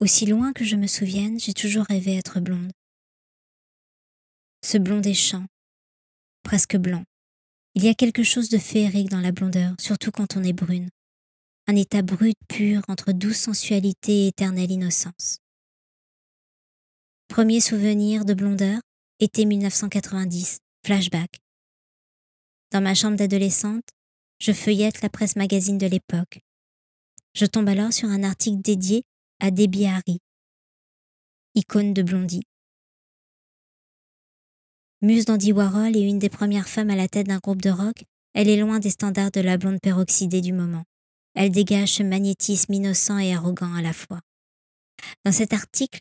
Aussi loin que je me souvienne, j'ai toujours rêvé être blonde. Ce blond des champs, presque blanc. Il y a quelque chose de féerique dans la blondeur, surtout quand on est brune. Un état brut pur entre douce sensualité et éternelle innocence. Premier souvenir de blondeur, été 1990, flashback. Dans ma chambre d'adolescente, je feuillette la presse magazine de l'époque. Je tombe alors sur un article dédié à Debbie icône de Blondie. Muse d'Andy Warhol et une des premières femmes à la tête d'un groupe de rock, elle est loin des standards de la blonde peroxydée du moment. Elle dégage ce magnétisme innocent et arrogant à la fois. Dans cet article,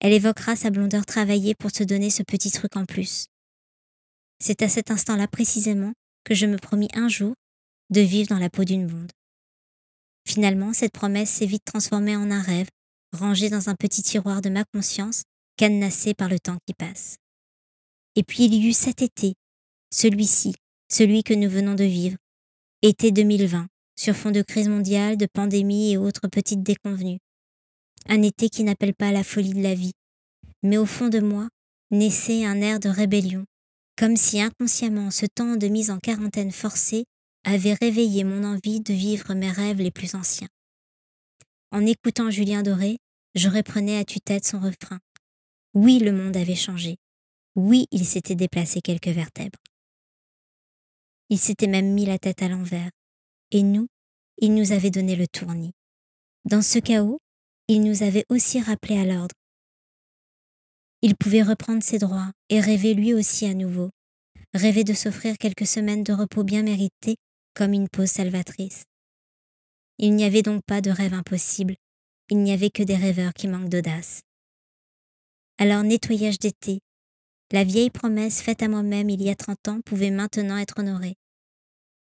elle évoquera sa blondeur travaillée pour se donner ce petit truc en plus. C'est à cet instant-là précisément que je me promis un jour de vivre dans la peau d'une blonde. Finalement, cette promesse s'est vite transformée en un rêve, rangé dans un petit tiroir de ma conscience, cadenassé par le temps qui passe. Et puis il y eut cet été, celui-ci, celui que nous venons de vivre, été 2020, sur fond de crise mondiale, de pandémie et autres petites déconvenues. Un été qui n'appelle pas la folie de la vie, mais au fond de moi naissait un air de rébellion, comme si inconsciemment ce temps de mise en quarantaine forcée avait réveillé mon envie de vivre mes rêves les plus anciens. En écoutant Julien Doré, je reprenais à tue-tête son refrain. Oui, le monde avait changé. Oui, il s'était déplacé quelques vertèbres. Il s'était même mis la tête à l'envers. Et nous, il nous avait donné le tournis. Dans ce chaos, il nous avait aussi rappelé à l'ordre. Il pouvait reprendre ses droits et rêver lui aussi à nouveau. Rêver de s'offrir quelques semaines de repos bien méritées comme une pause salvatrice. Il n'y avait donc pas de rêve impossible, il n'y avait que des rêveurs qui manquent d'audace. Alors nettoyage d'été, la vieille promesse faite à moi-même il y a trente ans pouvait maintenant être honorée.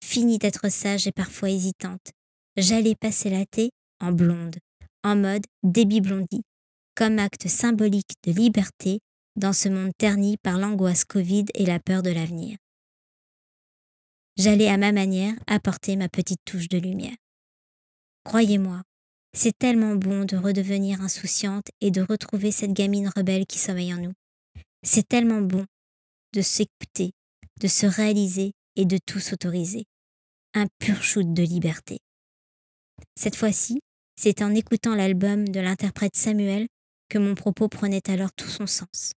Fini d'être sage et parfois hésitante, j'allais passer la thé en blonde, en mode débit blondie, comme acte symbolique de liberté dans ce monde terni par l'angoisse Covid et la peur de l'avenir. J'allais à ma manière apporter ma petite touche de lumière. Croyez-moi, c'est tellement bon de redevenir insouciante et de retrouver cette gamine rebelle qui sommeille en nous. C'est tellement bon de s'écouter, de se réaliser et de tout s'autoriser. Un pur shoot de liberté. Cette fois-ci, c'est en écoutant l'album de l'interprète Samuel que mon propos prenait alors tout son sens.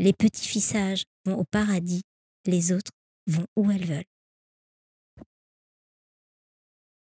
Les petits fissages vont au paradis, les autres vont où elles veulent.